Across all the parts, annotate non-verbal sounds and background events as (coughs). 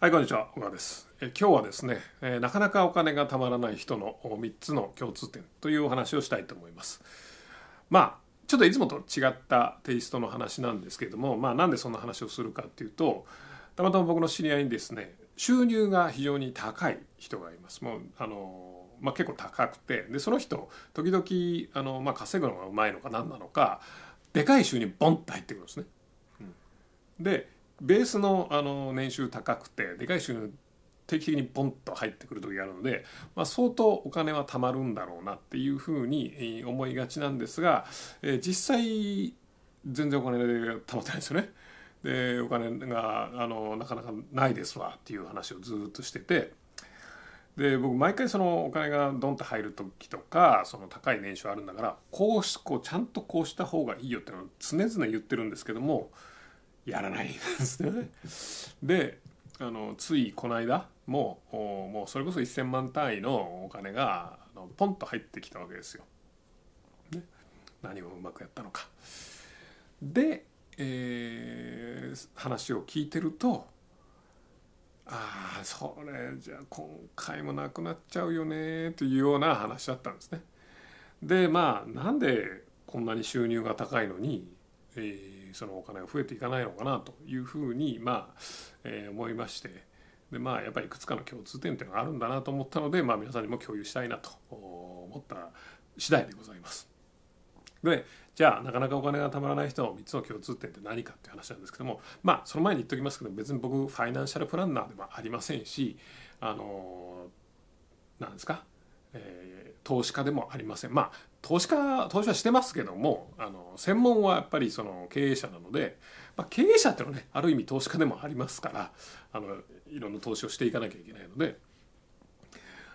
はい、こんにちは。小川です。え今日はですね、えーなかなかお金がたまらない人の3つの共通点というお話をしたいと思います。まあ、ちょっといつもと違ったテイストの話なんですけれども、まあ、なんでそんな話をするかっていうと、たまたま僕の知り合いにですね、収入が非常に高い人がいます。もう、あの、まあ、結構高くて、で、その人、時々、あの、まあ、稼ぐのがうまいのか何なのか、でかい収入ボンって入ってくるんですね。うんでベースのあの年収高くてでかい収入定期的にポンと入ってくる時があるので、まあ、相当お金は貯まるんだろうなっていうふうに思いがちなんですが、えー実際全然お金が貯まってないですよね。でお金があのなかなかないですわっていう話をずっとしててで僕毎回そのお金がドンと入る時とかその高い年収あるんだからこうしこうちゃんとこうした方がいいよっていうのを常々言ってるんですけどもやらないん (laughs) ですね。であのついこの間もうもうそれこそ1,000万単位のお金があのポンと入ってきたわけですよ。ね、何をうまくやったのか。で、えー話を聞いてるとああそれじゃあ今回もなくなっちゃうよねというような話だったんですね。でまあなんでこんなに収入が高いのに、えーそのお金が増えていかないのかなというふうにまあ、えー思いましてでまあやっぱりいくつかの共通点っていうのがあるんだなと思ったので、まあ、皆さんにも共有したいなと思った次第でございます。でじゃあなかなかお金がたまらない人の3つの共通点って何かっていう話なんですけどもまあその前に言っておきますけど別に僕ファイナンシャルプランナーではありませんしあのなんですか、えー投資家でもありませんまあ投資家投資はしてますけどもあの専門はやっぱりその経営者なので、まあ、経営者っていうのはねある意味投資家でもありますからあのいろんな投資をしていかなきゃいけないので。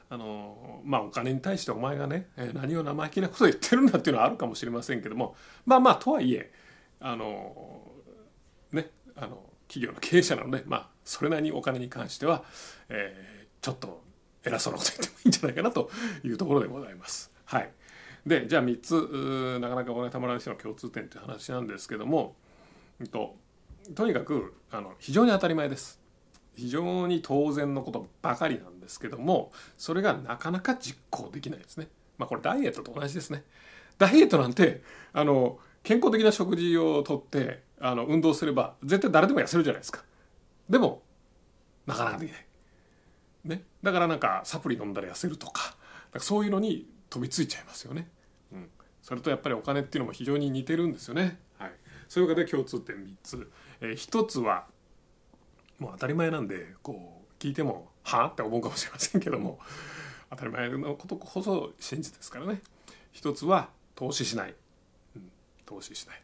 あのまあお金に対してお前がねえ何を生意気なことを言ってるんだっていうのはあるかもしれませんけどもまあまあとはいえあのねあの企業の経営者なのでまあそれなりにお金に関しては、えーちょっと偉そうなこと言ってもいいんじゃないかなというところでございます。はい、でじゃあ3つなかなかお金たまらない人の共通点という話なんですけども、うんと、とにかくあの非常に当たり前です。非常に当然のことばかりなんですけどもそれがなかなか実行できないですね。まあこれダイエットと同じですね。ダイエットなんてあの健康的な食事をとってあの運動すれば絶対誰でも痩せるじゃないですか。でもなかなかできない。ね、だからなんかサプリ飲んだら痩せるとかかそういうのに飛びついちゃいますよね。うん、それとやっぱりお金っていうのも非常に似てるんですよね。はい、そういうわけで共通点3つ。えー、1つはもう当たり前なんでこう聞いても「はあ?」って思うかもしれませんけども当たり前のことこそ真実ですからね。一つは投資しない、うん、投資しない。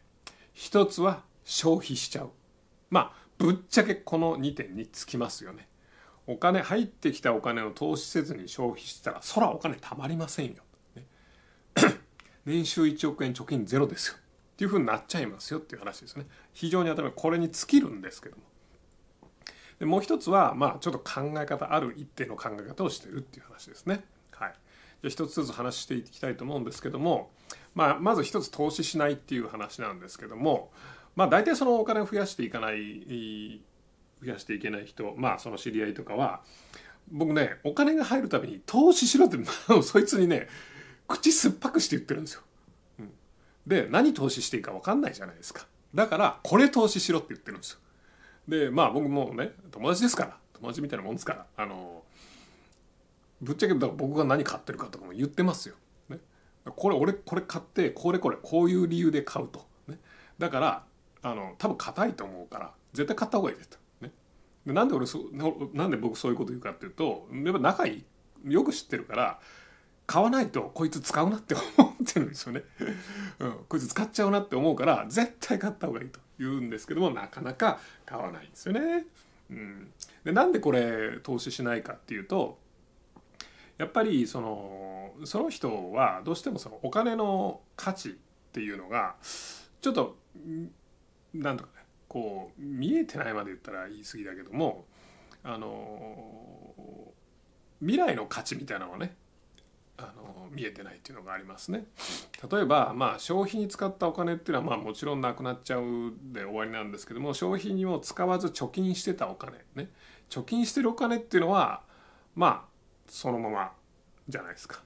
一つは消費しちゃう。まあぶっちゃけこの2点につきますよね。お金入ってきたお金を投資せずに消費したらそらお金貯まりませんよ。ね (coughs) 年収1億円貯金ゼロですよ。っていうふうになっちゃいますよっていう話ですね。非常に当たり前これに尽きるんですけども。でもう一つはまあちょっと考え方ある一定の考え方をしてるっていう話ですね。はい。じゃあ一つずつ話していきたいと思うんですけども、まあまず一つ投資しないっていう話なんですけども、まあ大体そのお金を増やしていかない増やしていけない人まあその知り合いとかは僕ねお金が入るたびに投資しろって (laughs) そいつにね口酸っぱくして言ってるんですよ。うん、で何投資していいか分かんないじゃないですか。だからこれ投資しろって言ってるんですよ。でまあ僕もね友達ですから友達みたいなもんですからあのぶっちゃけだから僕が何買ってるかとかも言ってますよ。ね、これ俺これ買ってこれこれこういう理由で買うと。ね、だからあの多分硬いと思うから絶対買った方がいいですと。でなんで俺そなんで僕そういうこと言うかっていうとやっぱ仲いいよく知ってるから買わないとこいつ使うなって思ってるんですよね、うん、こいつ使っちゃうなって思うから絶対買った方がいいと言うんですけどもなかなか買わないんですよね、うん、でなんでこれ投資しないかっていうとやっぱりそのその人はどうしてもそのお金の価値っていうのがちょっとなんとかねこう見えてないまで言ったら言い過ぎだけどもあの未来の価値みたいなのはねあの見えてないっていうのがありますね。例えば、まあ、消費に使ったお金っていうのはまあもちろんなくなっちゃうで終わりなんですけども消費にも使わず貯金してたお金ね貯金してるお金っていうのはまあそのままじゃないですか。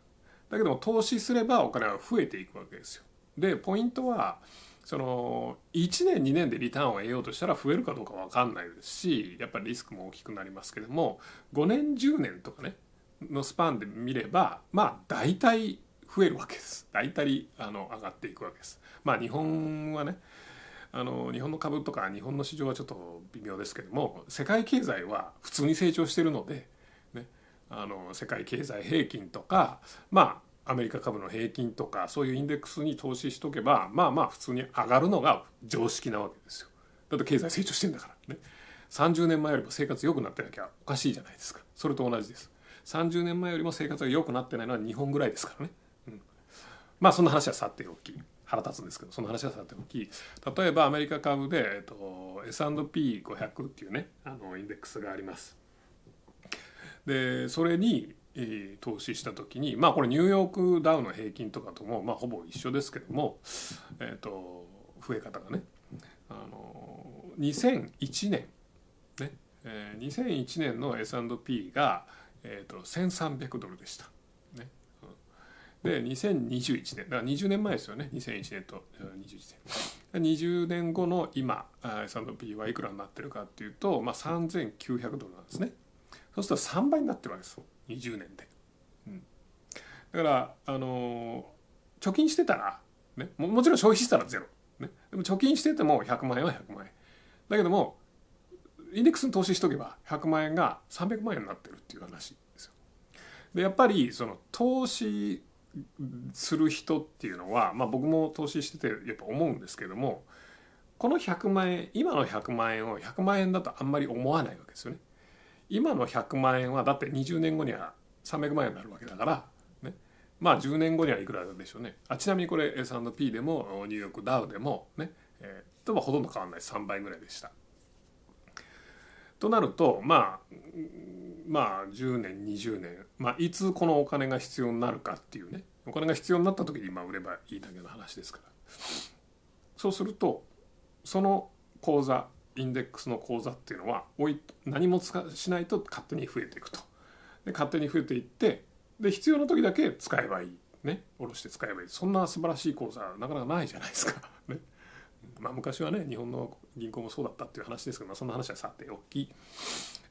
だけども投資すればお金は増えていくわけですよ。でポイントはその1年2年でリターンを得ようとしたら増えるかどうか分かんないですしやっぱりリスクも大きくなりますけども5年10年とかねのスパンで見ればまあ大体増えるわけです。大体あの上がっていくわけです。まあ日本はねあの日本の株とか日本の市場はちょっと微妙ですけども世界経済は普通に成長してるので、ね、あの世界経済平均とかまあアメリカ株の平均とかそういうインデックスに投資しとけばまあまあ普通に上がるのが常識なわけですよ。だって経済成長してんだからね。30年前よりも生活良くなってなきゃおかしいじゃないですか。それと同じです。30年前よりも生活が良くなってないのは日本ぐらいですからね。うん、まあそんな話はさておき腹立つんですけどその話はさておき例えばアメリカ株で、えっと、S&P500 っていうねあのインデックスがあります。でそれに、投資した時にまあこれニューヨークダウの平均とかともまあほぼ一緒ですけども、えーと、増え方がねあの2001年ね、えー、2001年の S&P が、えーと、1300ドルでした。ね、で2021年だから20年前ですよね。2001年と21年。20年後の今 S&P はいくらになってるかっていうと、まあ、3900ドルなんですね。そうすると3倍になってるわけです。20年で、うん、だからあのー、貯金してたら、ね、ももちろん消費したらゼロ、ね、でも貯金してても100万円は100万円。だけどもインデックスに投資しとけば100万円が300万円になってるっていう話ですよ。でやっぱりその投資する人っていうのは、まあ、僕も投資しててやっぱ思うんですけどもこの100万円今の100万円を100万円だとあんまり思わないわけですよね。今の100万円はだって20年後には300万円になるわけだから、ね、まあ10年後にはいくらでしょうね。あちなみにこれ S&P でもニューヨークダウでもね、えー、とはほとんど変わらない。3倍ぐらいでした。となるとまあまあ10年20年、まあ、いつこのお金が必要になるかっていうね。お金が必要になった時に今売ればいいだけの話ですから。そうするとその口座インデックスの口座っていうのは置い何もしないと勝手に増えていくと。で勝手に増えていってで必要な時だけ使えばいい。ね。下ろして使えばいい。そんな素晴らしい口座なかなかないじゃないですか、(laughs) ね、まあ昔はね日本の銀行もそうだったっていう話ですけど、まあ、そんな話はさておき。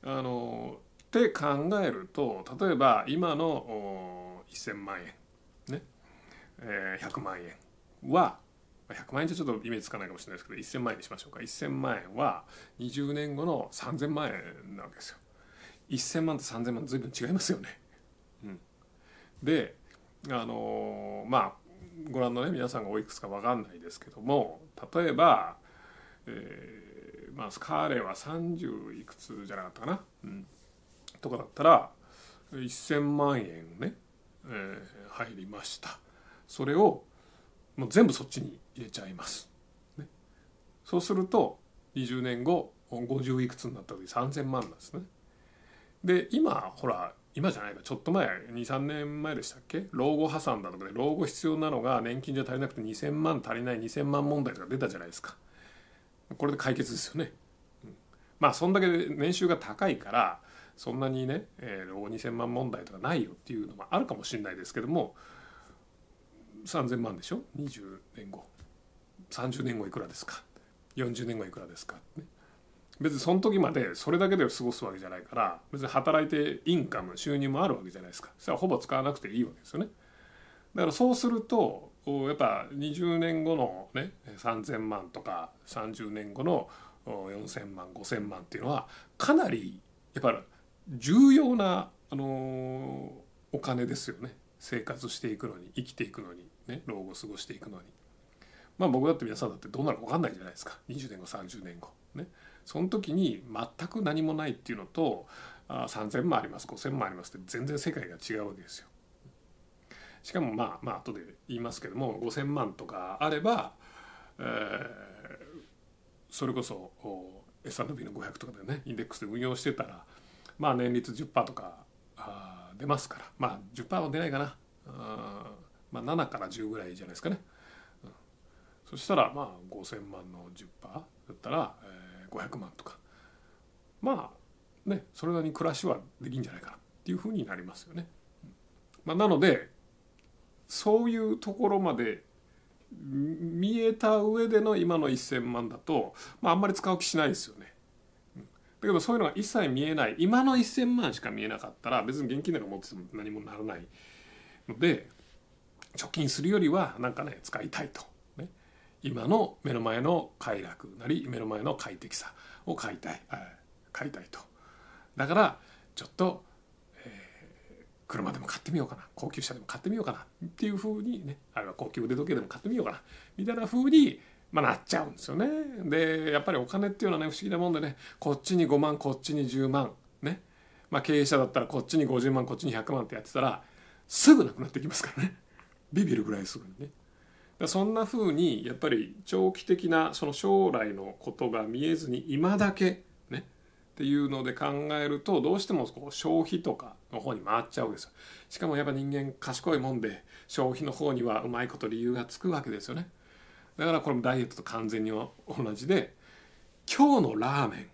あのって考えると例えば今の1000万円。ね、えー、100万円は100万円じゃちょっとイメージつかないかもしれないですけど1000万円にしましょうか。1000万円は20年後の3000万円なわけですよ。1000万と3000万随分違いますよね、うん、であのー、まあご覧のね皆さんがおいくつか分かんないですけども例えば、えー、まあスカーレは30いくつじゃなかったかな、うん、とかだったら1000万円ね、えー、入りました。それをもう全部そっちに入れちゃいます。ね、そうすると20年後50いくつになった時3,000万なんですね。で今ほら今じゃないかちょっと前23年前でしたっけ？老後破産だとかで老後必要なのが年金じゃ足りなくて2,000万足りない2,000万問題とか出たじゃないですか。これで解決ですよね。うん、まあそんだけ年収が高いからそんなにね、えー、老後2,000万問題とかないよっていうのもあるかもしれないですけども3,000万でしょ？20年後。30年後いくらですか？40年後いくらですか、ね、別にその時までそれだけで過ごすわけじゃないから別に働いてインカム収入もあるわけじゃないですか。それはほぼ使わなくていいわけですよね。だからそうするとやっぱ20年後のね3,000万とか30年後の4,000万5,000万っていうのはかなりやっぱり重要な、あのお金ですよね。生活していくのに生きていくのに。ね老後過ごしていくのに。まあ僕だって皆さんだってどうなるか分かんないじゃないですか。20年後30年後。ね。その時に全く何もないっていうのとあ3,000万あります5,000万ありますって全然世界が違うわけですよ。しかもまあまあ後で言いますけども5,000万とかあれば、えー、それこそ S&P の500とかでね。インデックスで運用してたらまあ年率10%とかあ出ますから。まあ10%は出ないかな。まあ、7から10ぐらいじゃないですかね、うん、そしたらまあ5,000万の10%だったら、えー、500万とか。まあねそれなりに暮らしはできんじゃないかなっていうふうになりますよね。まあ、なのでそういうところまで見えた上での今の1,000万だと、まあ、あんまり使う気しないですよね。だけどそういうのが一切見えない今の1,000万しか見えなかったら別に現金なんか持ってても何もならないので貯金するよりはなんかね使いたいと、ね、今の目の前の快楽なり目の前の快適さを買いたい、買いたいと。だからちょっと車でも買ってみようかな。高級車でも買ってみようかなっていうふうにね。あるいは高級腕時計でも買ってみようかな。みたいなふうに、まあ、なっちゃうんですよね。でやっぱりお金っていうのはね不思議なもんでね。こっちに5万こっちに10万ね。まあ経営者だったらこっちに50万こっちに100万ってやってたらすぐなくなってきますからね。ビビるぐらいすぐにね。そんなふうにやっぱり長期的なその将来のことが見えずに今だけねっていうので考えるとどうしてもこう消費とかの方に回っちゃうわけですよしかもやっぱ人間賢いもんで消費の方にはうまいこと理由がつくわけですよねだからこれもダイエットと完全に同じで今日のラーメン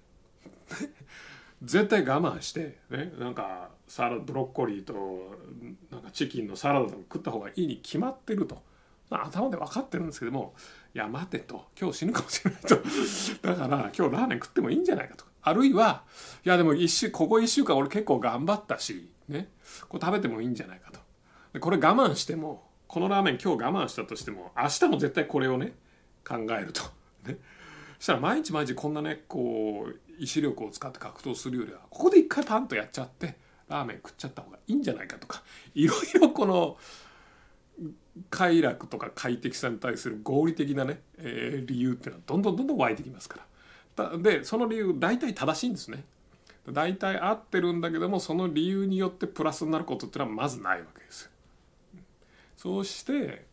絶対我慢してねなんかサラブロッコリーとなんかチキンのサラダとか食った方がいいに決まってると。頭で分かってるんですけどもいや待てと。今日死ぬかもしれないと。(laughs) だから今日ラーメン食ってもいいんじゃないかと。あるいはいやでも一週ここ1週間俺結構頑張ったしね。これ食べてもいいんじゃないかと。でこれ我慢してもこのラーメン今日我慢したとしても明日も絶対これをね考えると。ね。そしたら毎日毎日こんなねこう意志力を使って格闘するよりはここで一回パンとやっちゃってラーメン食っちゃった方がいいんじゃないかとかいろいろこの快楽とか快適さに対する合理的なね、えー、理由っていうのはどんどんどんどん湧いてきますから。でその理由大体正しいんですね。大体合ってるんだけどもその理由によってプラスになることっていうのはまずないわけです。そうして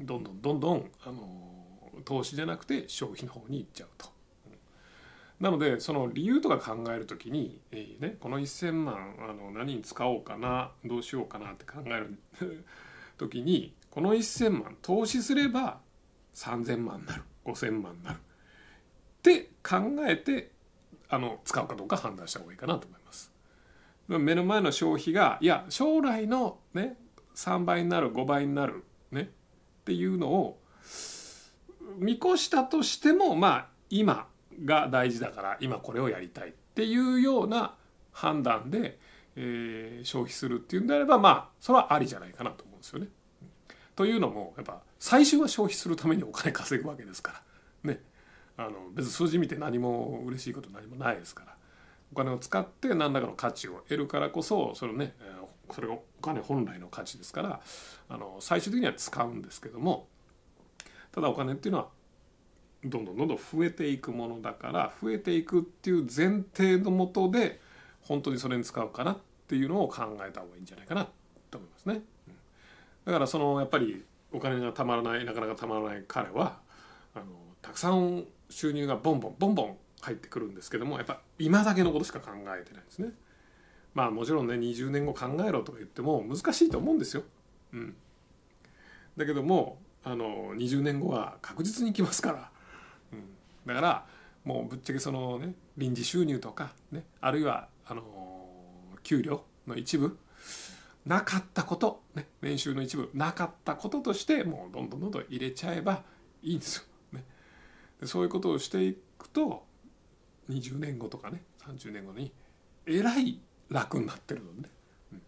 どんどんどんどんあの投資じゃなくて消費の方に行っちゃうと。なのでその理由とか考える時に、えーね、この1,000万あの何に使おうかなどうしようかなって考える (laughs) 時にこの1,000万投資すれば3,000万になる5,000万になるって考えてあの使うかどうか判断した方がいいかなと思います。目の前の消費がいや将来のね3倍になる5倍になるねっていうのを見越したとしてもまあ今が大事だから今これをやりたいっていうような判断で、えー、消費するっていうんであればまあそれはありじゃないかなと思うんですよね。というのもやっぱ最終は消費するためにお金稼ぐわけですから。ね。あの別に数字見て何も嬉しいこと何もないですから。お金を使って何らかの価値を得るからこそそれねそれがお金本来の価値ですからあの最終的には使うんですけどもただお金っていうのはどんどんどんどん増えていくものだから増えていくっていう前提のもとで本当にそれに使うかなっていうのを考えた方がいいんじゃないかなと思いますね。だからそのやっぱりお金がたまらないなかなかたまらない彼はあのたくさん収入がボンボンボンボン入ってくるんですけどもやっぱ今だけのことしか考えてないですね。まあもちろんね20年後考えろとか言っても難しいと思うんですよ。うん、だけどもあの20年後は確実に来ますから、だからもうぶっちゃけそのね臨時収入とかねあるいはあの給料の一部なかったこと、ね、年収の一部なかったこととしてもうどんどんどんどん入れちゃえばいいんですよ。でそういうことをしていくと20年後とかね30年後にえらい楽になってるのね。うん、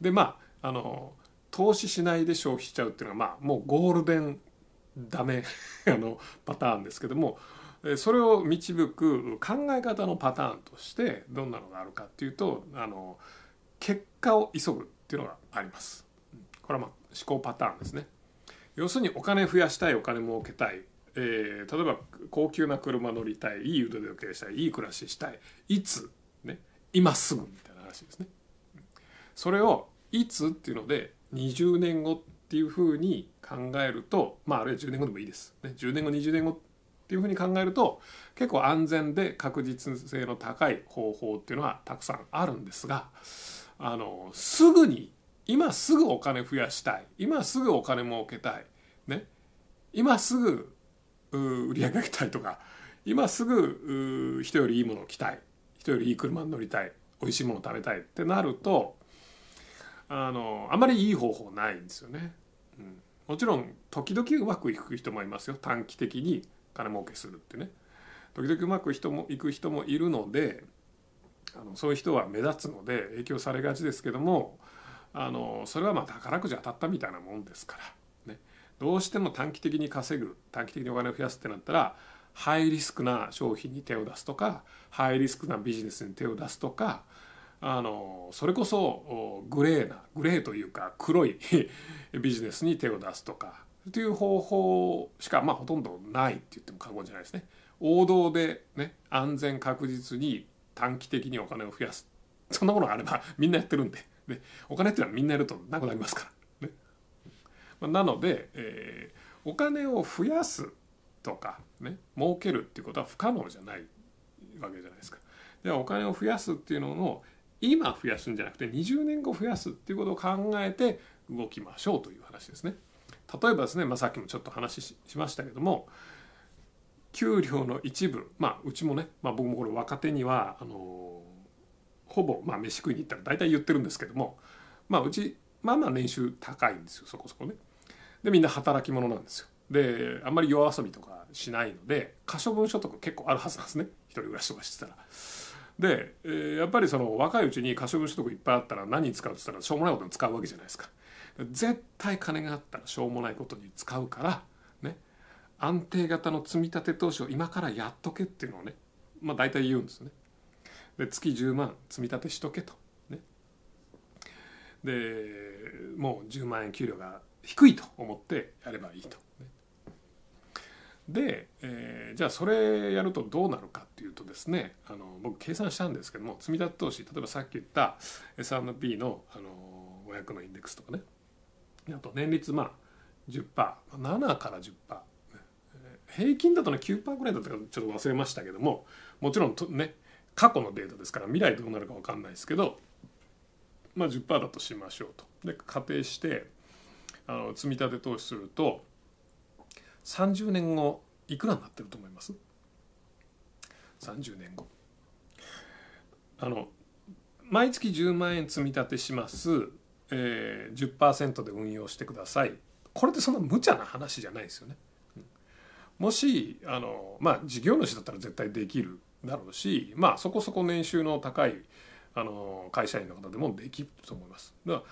でまああの投資しないで消費しちゃうっていうのはまあもうゴールデンダメ (laughs) あのパターンですけどもそれを導く考え方のパターンとしてどんなのがあるかっていうとあの結果を急ぐっていうのがあります。これはまあ思考パターンですね。要するにお金増やしたいお金儲けたいえー、例えば高級な車乗りたいいい腕時計したいいい暮らししたいいつ、ね、今すぐみたいな話ですね。それをいつっていうので20年後っていうふうに考えるとまああるいは10年後でもいいです。ね、10年後20年後っていうふうに考えると結構安全で確実性の高い方法っていうのはたくさんあるんですがあのすぐに今すぐお金増やしたい。今すぐお金儲けたい。ね。今すぐ売り上げ上げたいとか。今すぐ人よりいいものを着たい。人よりいい車に乗りたい。美味しいものを食べたいってなるとあのあまりいい方法ないんですよね。うん、もちろん時々うまくいく人もいますよ短期的に金儲けするってね。時々うまく人もいく人もいるのであのそういう人は目立つので影響されがちですけどもあのそれはまあ宝くじ当たったみたいなもんですから、ね、どうしても短期的に稼ぐ短期的にお金を増やすってなったらハイリスクな商品に手を出すとかハイリスクなビジネスに手を出すとかあのそれこそグレーなグレーというか黒い (laughs) ビジネスに手を出すとかという方法しかまあほとんどないって言っても過言じゃないですね。王道でね安全確実に短期的にお金を増やすそんなものがあれば (laughs) みんなやってるんででお金っていうのはみんなやるとなくなりますから、ねまあ、なので、えー、お金を増やすとかね儲けるっていうことは不可能じゃないわけじゃないですか。ではお金を増やすっていうのを今増やすんじゃなくて20年後増やすっていうことを考えて動きましょうという話ですね。例えばですね、まあ、さっきもちょっと話しましたけども給料の一部まあうちもね、まあ、僕もこれ若手にはあのほぼ、まあ、飯食いに行ったら大体言ってるんですけどもまあうちまあまあ年収高いんですよそこそこね。でみんな働き者なんですよ。であんまり夜遊びとかしないので可処分所得結構あるはずなんですね一人暮らしとかしてたら。で、えー、やっぱりその若いうちに可処分所得いっぱいあったら何に使うって言ったらしょうもないことに使うわけじゃないですか。絶対金があったらしょうもないことに使うからね安定型の積み立て投資を今からやっとけっていうのをねまあ大体言うんですね。で月10万積み立てしとけと。ね、でもう10万円給料が低いと思ってやればいいと。で、えー、じゃあそれやるとどうなるかっていうとですねあの僕計算したんですけども積み立て投資例えばさっき言った S&P のあの500のインデックスとかねあと年率まあ 10%7 から10%平均だとね9%ぐらいだったかちょっと忘れましたけどももちろんとね過去のデータですから未来どうなるか分かんないですけどまあ10%だとしましょうと。で仮定してあの積み立て投資すると30年後いくらになってると思います？30年後あの毎月10万円積み立てします、えー、10%で運用してくださいこれってそんな無茶な話じゃないですよね。もしあのまあ事業主だったら絶対できるだろうしまあそこそこ年収の高いあの会社員の方でもできると思います。だから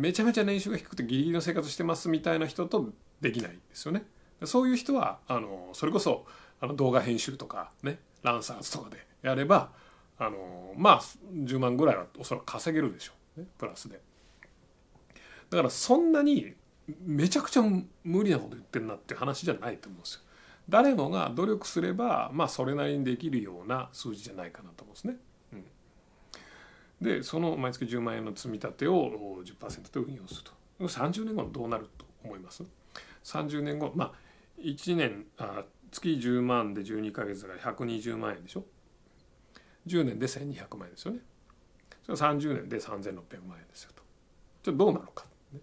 めちゃめちゃ年収が低くてギリギリの生活してますみたいな人とできないですよね。そういう人はあのそれこそあの動画編集とかねランサーズとかでやればあのまあ10万ぐらいはおそらく稼げるでしょう、ね、プラスで。だからそんなにめちゃくちゃ無理なこと言ってるなっていう話じゃないと思うんですよ。誰もが努力すればまあそれなりにできるような数字じゃないかなと思うんですね。うん、でその毎月10万円の積み立てを10%で運用すると30年後どうなると思います？30年後まあ1年あ月10万で12か月だから120万円でしょ？10年で1200万円ですよね。それ30年で3600万円ですよと。じゃあどうなのか、ね、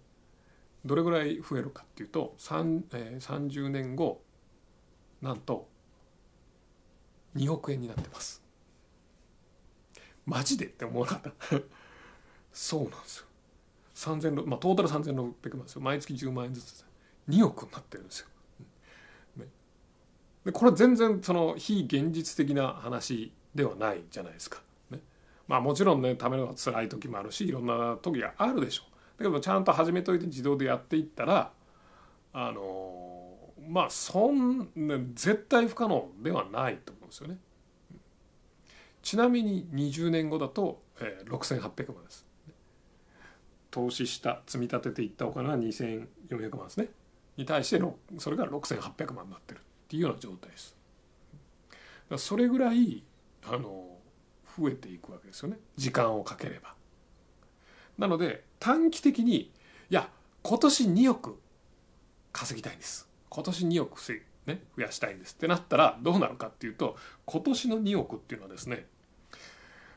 どれぐらい増えるかっていうと、えー、30年後なんと2億円になってます。マジで？って思わなかった？(laughs) そうなんですよ。3000まあトータル3600万ですよ。毎月10万円ずつ2億になってるんですよ。でこれ全然その非現実的な話ではないじゃないですか。ね、まあもちろんねためのが辛い時もあるしいろんな時があるでしょう。だけどちゃんと始めといて自動でやっていったらあのまあそんな絶対不可能ではないと思うんですよね。ちなみに20年後だと、えー、6800万です。投資した積み立てていったお金は2400万ですね。に対してそれが6800万になってる。っていうような状態です。それぐらいあの増えていくわけですよね。時間をかければ。なので短期的にいや今年2億稼ぎたいんです。今年2億ね、増やしたいんです。ってなったらどうなるかっていうと今年の2億っていうのはですね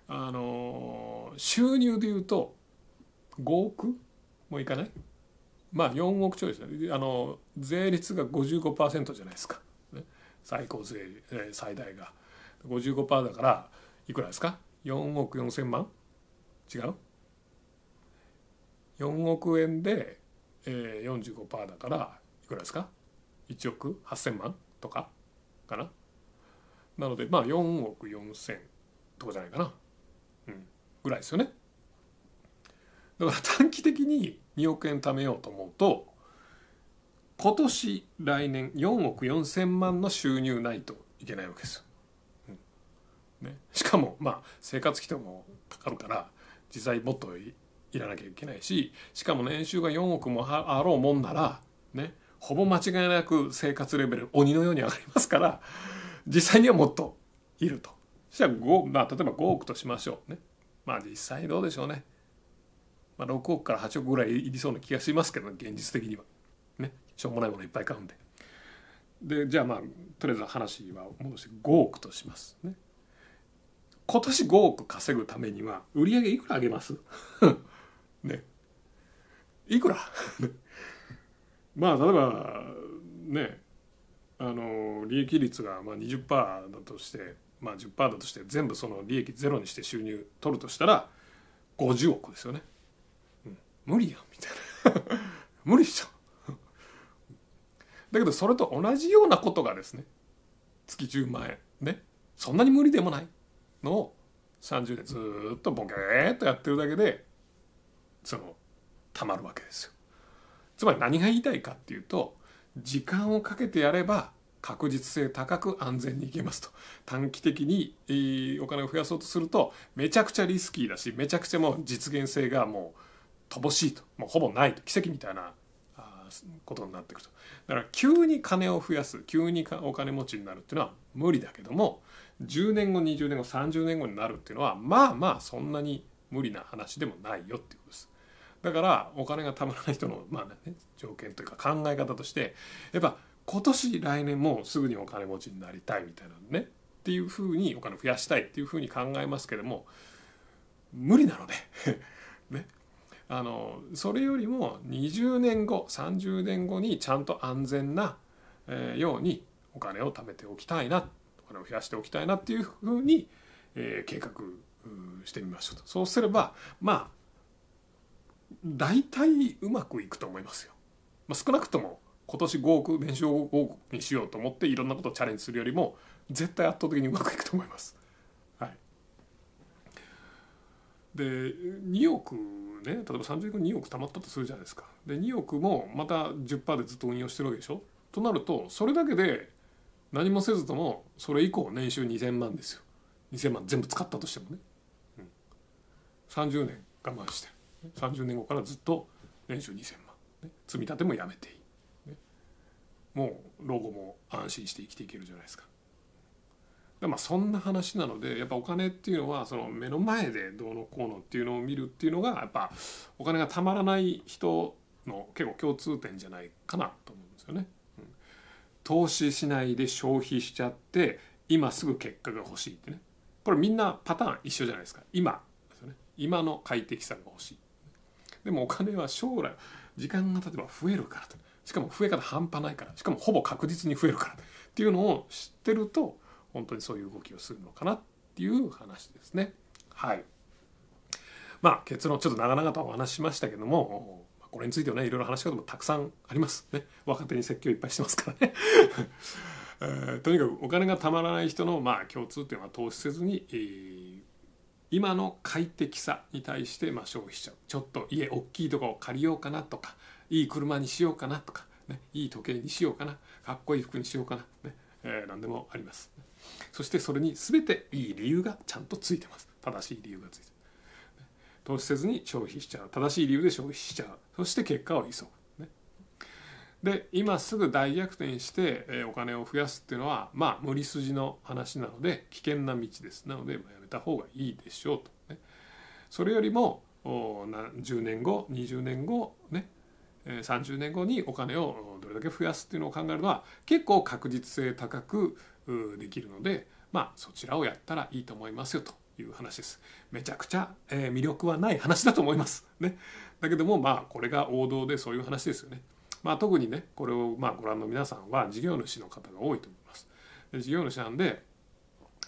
あの収入でいうと5億もいかない？まあ4億ちょいですね。あの税率が55%じゃないですか、最高税、えー、最大が。55%だからいくらですか？4億4千万？違う？4億円で、えー、45%だからいくらですか？1億8,000万とかかな？なのでまあ4億4千とかじゃないかな、うん、ぐらいですよね。だから短期的に2億円貯めようと思うと今年来年4億4千万の収入ないといけないわけです、うん。ね、しかもまあ生活費ともかかるから実際もっといらなきゃいけないししかも年収が4億もあろうもんならね。ほぼ間違いなく生活レベル鬼のように上がりますから実際にはもっといると。そしたら5、まあ、例えば5億としましょう。ね。まあ実際どうでしょうね、まあ、6億から8億ぐらいいりそうな気がしますけど、現実的には。ね。しょうもないものいっぱい買うんで。でじゃあまあとりあえず話は戻して5億とします。ね。今年5億稼ぐためには売り上げいくら上げます？(laughs) ね。いくら？(laughs) まあ例えばねあの利益率がまあ20%だとしてまあ10%だとして全部その利益ゼロにして収入取るとしたら50億ですよね、うん、無理やんみたいな。(laughs) 無理でしょ。だけどそれと同じようなことがですね月10万円ねそんなに無理でもない。のを30年ずっとボケーっとやってるだけでそのたまるわけですよ。つまり何が言いたいかっていうと時間をかけてやれば確実性高く安全にいけますと。短期的にお金を増やそうとするとめちゃくちゃリスキーだしめちゃくちゃもう実現性がもう乏しいと。もうほぼないと。奇跡みたいなことになっていくと。だから急に金を増やす急にお金持ちになるっていうのは無理だけども10年後20年後30年後になるっていうのはまあまあそんなに無理な話でもないよっていうことです。だからお金がたまらない人の、まあね、条件というか考え方としてやっぱ今年来年もすぐにお金持ちになりたいみたいなねっていうふうにお金増やしたいっていうふうに考えますけども無理なので。(laughs) ね。あのそれよりも20年後30年後にちゃんと安全な、えー、ようにお金を貯めておきたいなお金を増やしておきたいなっていうふうに、えー、計画してみましょうとそうすればまあ大体うまくいくと思いますよ。まあ、少なくとも今年5億年収5億にしようと思っていろんなことをチャレンジするよりも絶対圧倒的にうまくいくと思います。はい、で2億ね例えば30年後2億貯まったとするじゃないですか。で2億もまた10%でずっと運用してるわけでしょ？となるとそれだけで何もせずともそれ以降年収2,000万ですよ。2,000万全部使ったとしてもね。うん、30年我慢して30年後からずっと年収2,000万、ね、積み立てもやめていい、ね、もう老後も安心して生きていけるじゃないですか。まあそんな話なのでやっぱお金っていうのはその目の前でどうのこうのっていうのを見るっていうのがやっぱお金がたまらない人の結構共通点じゃないかなと思うんですよね。うん、投資しないで消費しちゃって今すぐ結果が欲しいってね。これみんなパターン一緒じゃないですか。今。ですよね。今の快適さが欲しい。でもお金は将来時間が経てば増えるからと。しかも増え方半端ないから。しかもほぼ確実に増えるからっていうのを知ってると本当にそういう動きをするのかなっていう話ですね。はい。まあ結論ちょっと長々とお話ししましたけどもこれについてはねいろいろ話し方もたくさんありますね。若手に説教いっぱいしてますからね。(laughs) えー、とにかくお金がたまらない人のまあ共通点は投資せずに、えー、今の快適さに対してまあ消費しちゃう。ちょっと家大きいとこを借りようかなとかいい車にしようかなとか、ね、いい時計にしようかなかっこいい服にしようかな、ねえー、何でもありますそしてそれに全ていい理由がちゃんとついてます。正しい理由がついてる。投資せずに消費しちゃう。正しい理由で消費しちゃう。そして結果を急ぐ。で今すぐ大逆転して、お金を増やすっていうのはまあ無理筋の話なので危険な道です。なので、やめた方がいいでしょうと、ね、それよりも10年後20年後ね。30年後にお金をどれだけ増やすっていうのを考えるのは結構確実性高くできるのでまあそちらをやったらいいと思いますよという話です。めちゃくちゃ、えー、魅力はない話だと思います。(laughs) ね。だけどもまあこれが王道でそういう話ですよね。まあ特にねこれをまあご覧の皆さんは事業主の方が多いと思います。で事業主なんで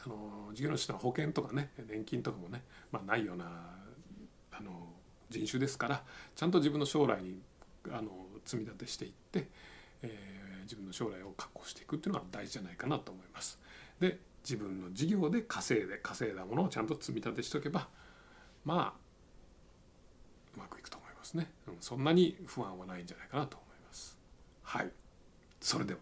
あの事業主の保険とかね年金とかもね、まあ、ないようなあの人種ですからちゃんと自分の将来にあの積み立てしていって、えー、自分の将来を確保していくっていうのが大事じゃないかなと思います。で自分の事業で稼いで稼いだものをちゃんと積み立てしておけばまあうまくいくと思いますね、うん、そんなに不安はないんじゃないかなと思います。はい。それでは。